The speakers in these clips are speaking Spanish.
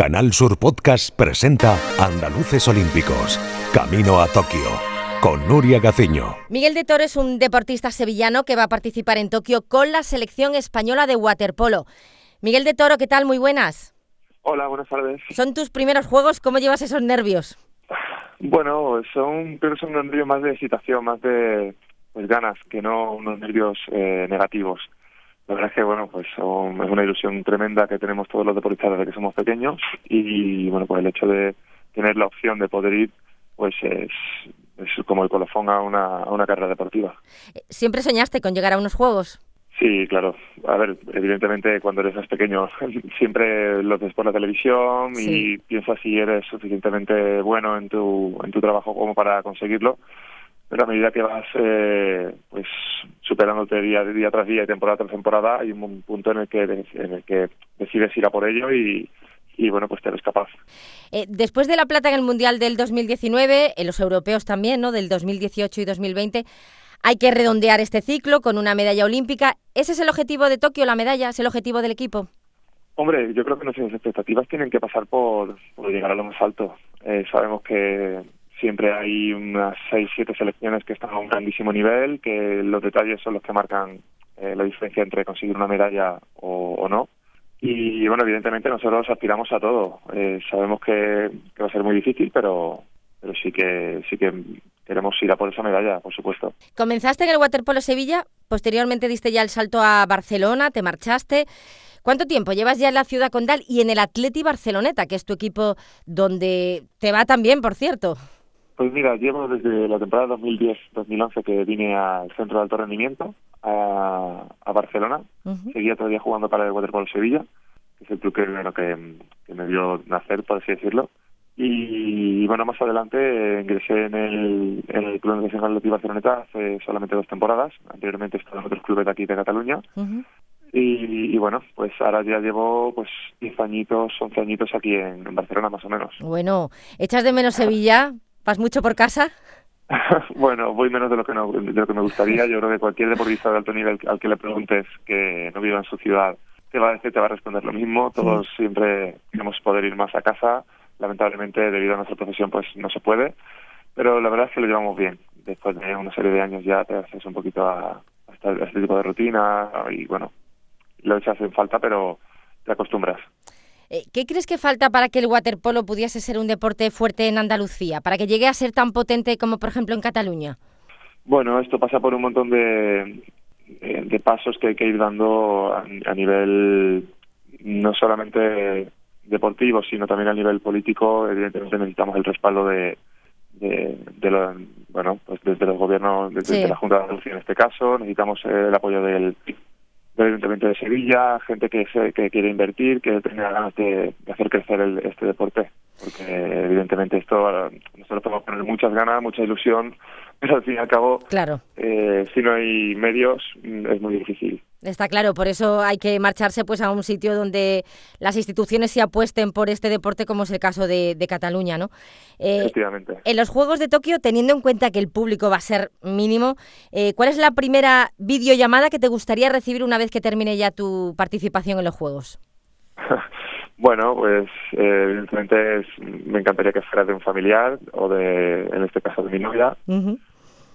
Canal Sur Podcast presenta Andaluces Olímpicos, Camino a Tokio, con Nuria Gaciño. Miguel de Toro es un deportista sevillano que va a participar en Tokio con la selección española de waterpolo. Miguel de Toro, ¿qué tal? Muy buenas. Hola, buenas tardes. ¿Son tus primeros juegos? ¿Cómo llevas esos nervios? Bueno, son, creo que son unos nervios más de excitación, más de pues, ganas, que no unos nervios eh, negativos. La verdad es que, bueno, pues es una ilusión tremenda que tenemos todos los deportistas desde que somos pequeños y, bueno, pues el hecho de tener la opción de poder ir, pues es, es como el colofón a una, a una carrera deportiva. ¿Siempre soñaste con llegar a unos Juegos? Sí, claro. A ver, evidentemente cuando eres más pequeño siempre lo ves por la televisión y piensas si eres suficientemente bueno en tu, en tu trabajo como para conseguirlo pero a medida que vas eh, pues superándote día, día tras día y temporada tras temporada hay un punto en el que en el que decides ir a por ello y, y bueno pues te eres capaz. Eh, después de la plata en el mundial del 2019 en los europeos también no del 2018 y 2020 hay que redondear este ciclo con una medalla olímpica. Ese es el objetivo de Tokio la medalla es el objetivo del equipo Hombre, yo creo que nuestras expectativas tienen que pasar por, por llegar a lo más alto. Eh, sabemos que siempre hay unas seis, siete selecciones que están a un grandísimo nivel, que los detalles son los que marcan eh, la diferencia entre conseguir una medalla o, no. Y bueno, evidentemente nosotros aspiramos a todo. Eh, sabemos que, va a ser muy difícil, pero, pero sí que sí que queremos ir a por esa medalla, por supuesto. Comenzaste en el Waterpolo Sevilla, posteriormente diste ya el salto a Barcelona, te marchaste. ¿Cuánto tiempo llevas ya en la ciudad condal y en el Atleti Barceloneta, que es tu equipo donde te va también, por cierto? Pues mira, llevo desde la temporada 2010-2011 que vine al Centro de Alto Rendimiento a, Barcelona. Seguía todavía jugando para el Waterpolo Sevilla, que es el club que, que, me dio nacer, por así decirlo. Y, bueno, más adelante ingresé en el, en el Club Nacional de Barceloneta hace solamente dos temporadas. Anteriormente estaba en otros clubes de aquí de Cataluña. Y, bueno, pues ahora ya llevo pues 10 añitos, 11 añitos aquí en, en Barcelona más o menos. Bueno, ¿echas de menos Sevilla? ¿Vas mucho por casa? bueno, voy menos de lo que no, de lo que me gustaría. Yo creo que cualquier deportista de alto nivel al que le preguntes que no viva en su ciudad te va a decir, te va a responder lo mismo. Todos siempre queremos poder ir más a casa. Lamentablemente, debido a nuestra profesión, pues no se puede. Pero la verdad es que lo llevamos bien. Después de una serie de años ya te haces un poquito a, este tipo de rutina y bueno, lo echas en falta, pero te acostumbras. Eh, ¿Qué crees que falta para que el waterpolo pudiese ser un deporte fuerte en Andalucía, para que llegue a ser tan potente como por ejemplo en Cataluña? Bueno, esto pasa por un montón de, eh, de pasos que hay que ir dando a, nivel no solamente deportivo, sino también a nivel político. Evidentemente necesitamos el respaldo de, de, bueno, pues desde los gobiernos, desde la Junta de Andalucía en este caso, necesitamos el apoyo del del de Sevilla, gente que, que quiere invertir, que tenga ganas de, hacer crecer el, este deporte. Porque evidentemente esto nosotros podemos poner muchas ganas, mucha ilusión, pero al fin y al cabo, claro. Eh, si no hay medios, es muy difícil. Está claro, por eso hay que marcharse pues a un sitio donde las instituciones se apuesten por este deporte, como es el caso de, Cataluña, ¿no? Eh, Efectivamente. En los Juegos de Tokio, teniendo en cuenta que el público va a ser mínimo, eh, ¿cuál es la primera videollamada que te gustaría recibir una vez que termine ya tu participación en los Juegos? bueno, pues eh, evidentemente me encantaría que fuera de un familiar o de, en este caso, de mi novia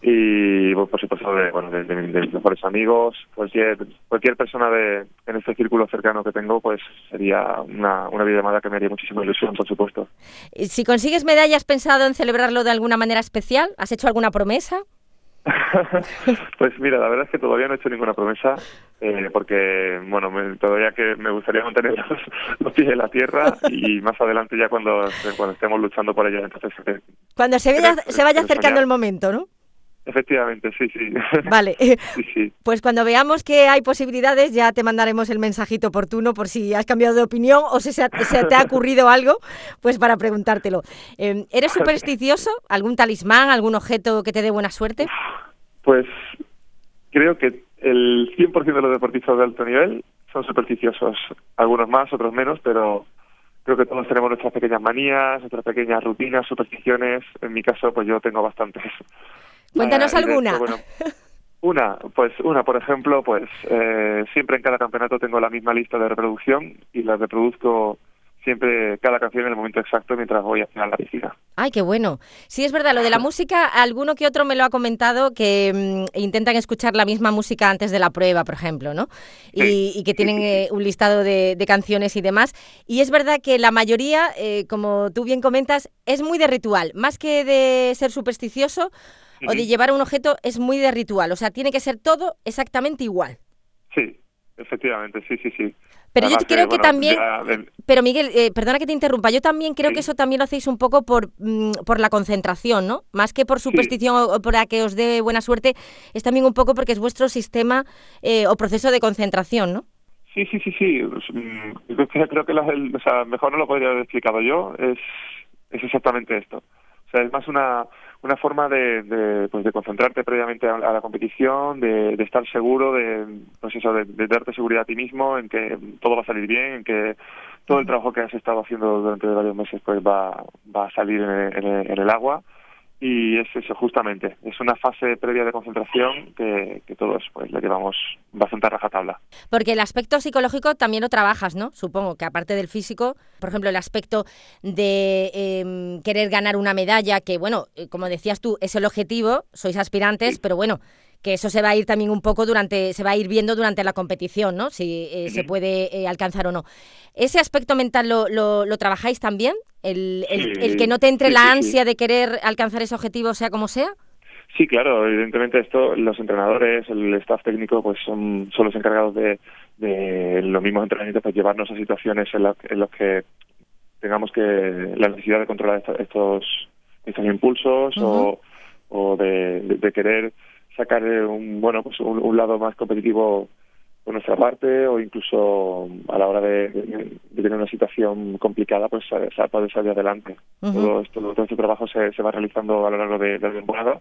y por supuesto de, bueno, de, mis mejores amigos, cualquier cualquier persona de en este círculo cercano que tengo, pues sería una, una videollamada que me haría muchísima ilusión, por supuesto. Si consigues medalla, ¿has pensado en celebrarlo de alguna manera especial? ¿Has hecho alguna promesa? pues mira, la verdad es que todavía no he hecho ninguna promesa, eh, porque, bueno, todavía que me gustaría mantener los, pies en la tierra y más adelante ya cuando, cuando estemos luchando por ello, entonces... Eh, cuando se, vaya, se vaya acercando el momento, ¿no? Efectivamente, sí, sí. Vale. Pues cuando veamos que hay posibilidades ya te mandaremos el mensajito oportuno por si has cambiado de opinión o si se, te ha ocurrido algo, pues para preguntártelo. Em, ¿Eres supersticioso? ¿Algún talismán, algún objeto que te dé buena suerte? Pues creo que el 100% de los deportistas de alto nivel son supersticiosos. Algunos más, otros menos, pero creo que todos tenemos nuestras pequeñas manías, nuestras pequeñas rutinas, supersticiones. En mi caso, pues yo tengo bastantes. Cuéntanos alguna. una, pues una, por ejemplo, pues eh, siempre en cada campeonato tengo la misma lista de reproducción y la reproduzco siempre cada canción en el momento exacto mientras voy hacia la piscina. Ay, qué bueno. Sí, es verdad, lo de la música, alguno que otro me lo ha comentado que mm, intentan escuchar la misma música antes de la prueba, por ejemplo, ¿no? Y, que tienen eh, un listado de, canciones y demás. Y es verdad que la mayoría, eh, como tú bien comentas, es muy de ritual, más que de ser supersticioso o de llevar un objeto, es muy de ritual. O sea, tiene que ser todo exactamente igual. Sí, efectivamente, sí, sí, sí. Pero yo creo que también, pero Miguel, eh, perdona que te interrumpa, yo también creo que eso también lo hacéis un poco por, mm, por la concentración, ¿no? Más que por superstición o para que os dé buena suerte, es también un poco porque es vuestro sistema eh, o proceso de concentración, ¿no? Sí, sí, sí, sí. Pues, mm, creo que o sea, mejor no lo podría haber explicado yo. Es, es exactamente esto. Sea, es más una, una forma de, pues de concentrarte previamente a, la competición, de, de, estar seguro, de, pues eso, de, darte seguridad a ti mismo, en que todo va a salir bien, en que todo el trabajo que has estado haciendo durante varios meses pues va, va a salir en el agua y es eso justamente, es una fase previa de concentración que, todos pues le llevamos bastante a rajatabla. Porque el aspecto psicológico también lo trabajas, ¿no? Supongo que aparte del físico, por ejemplo, el aspecto de em, querer ganar una medalla, que bueno, eh, como decías tú, es el objetivo, sois aspirantes, pero bueno, que eso se va a ir también un poco durante, se va a ir viendo durante la competición, ¿no? Si eh, se puede eh, alcanzar o no. ¿Ese aspecto mental lo, lo, trabajáis también? El, el, que no te entre la ansia de querer alcanzar ese objetivo, sea como sea? Sí, claro, evidentemente esto, los entrenadores, el staff técnico, pues son, son los encargados de, de los mismos entrenamientos, pues llevarnos a situaciones en las en que tengamos que la necesidad de controlar estos, estos impulsos o, o de, de querer sacar un bueno pues un, lado más competitivo por nuestra parte o incluso a la hora de, tener una situación complicada pues poder salir adelante. Todo, esto, todo este trabajo se, se va realizando a lo largo de, la temporada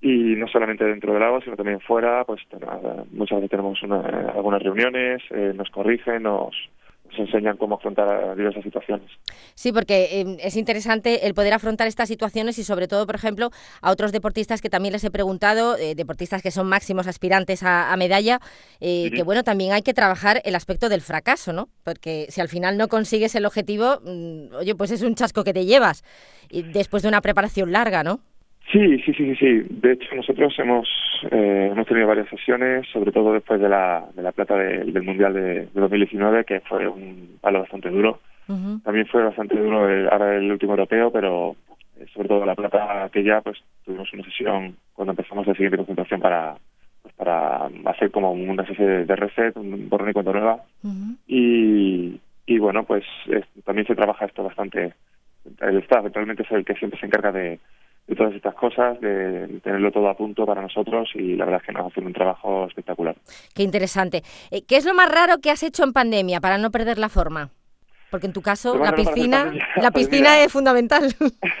y no solamente dentro del agua sino también fuera pues muchas veces tenemos una, algunas reuniones eh, nos corrigen nos se enseñan cómo afrontar diversas situaciones. Sí, porque em, es interesante el poder afrontar estas situaciones y sobre todo, por ejemplo, a otros deportistas que también les he preguntado, eh, deportistas que son máximos aspirantes a, medalla, eh, que bueno, también hay que trabajar el aspecto del fracaso, ¿no? Porque si al final no consigues el objetivo, mm, oye, pues es un chasco que te llevas y después de una preparación larga, ¿no? Sí, sí, sí, sí, De hecho, nosotros hemos eh, hemos tenido varias sesiones, sobre todo después de la, de la plata del Mundial de, 2019, que fue un palo bastante duro. También fue bastante duro el, ahora el último europeo, pero eh, sobre todo la plata que ya, pues tuvimos una sesión cuando empezamos la siguiente concentración para pues, para hacer como una especie de, reset, un borrón y cuenta nueva. y, y bueno, pues también se trabaja esto bastante. El staff realmente es el que siempre se encarga de de todas estas cosas, de tenerlo todo a punto para nosotros y la verdad es que nos hacen un trabajo espectacular. Qué interesante. Eh, ¿Qué es lo más raro que has hecho en pandemia para no perder la forma? Porque en tu caso la piscina, la pues piscina es fundamental.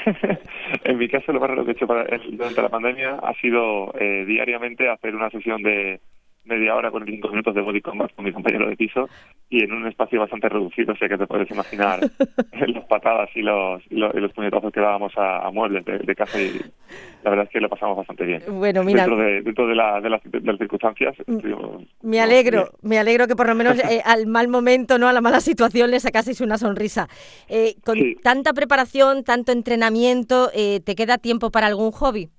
en mi caso lo más raro que he hecho para, durante la pandemia ha sido eh, diariamente hacer una sesión de media hora, 45 minutos de body combat con mi compañero de piso y en un espacio bastante reducido, o sea que te puedes imaginar las patadas y los, y los, puñetazos que dábamos a, muebles de, casa y la verdad es que lo pasamos bastante bien. Bueno, mira. Dentro de, dentro de, la, de, las, circunstancias. me alegro, me alegro que por lo menos eh, al mal momento, no a la mala situación, le sacaseis una sonrisa. Eh, con tanta preparación, tanto entrenamiento, eh, ¿te queda tiempo para algún hobby?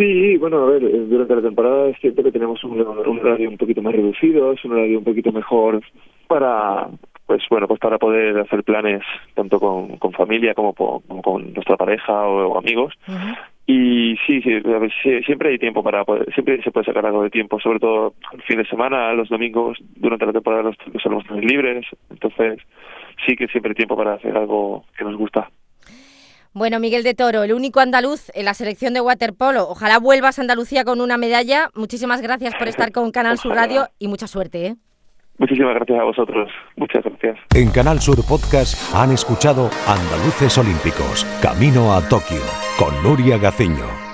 Sí, bueno, a ver, eh, durante la temporada es cierto que tenemos un, horario un poquito más reducido, es un horario un poquito mejor para, pues bueno, pues para poder hacer planes tanto con, con familia como, con nuestra pareja o, amigos. Y sí, sí, a ver, siempre hay tiempo para poder, siempre se puede sacar algo de tiempo, sobre todo el fin de semana, los domingos, durante la temporada los, los libres, entonces sí que siempre hay tiempo para hacer algo que nos gusta. Bueno, Miguel de Toro, el único andaluz en la selección de waterpolo. Ojalá vuelvas a Andalucía con una medalla. Muchísimas gracias por estar con Canal Sur Radio y mucha suerte. ¿eh? Muchísimas gracias a vosotros. Muchas gracias. En Canal Sur Podcast han escuchado Andaluces Olímpicos, Camino a Tokio, con Nuria Gaciño.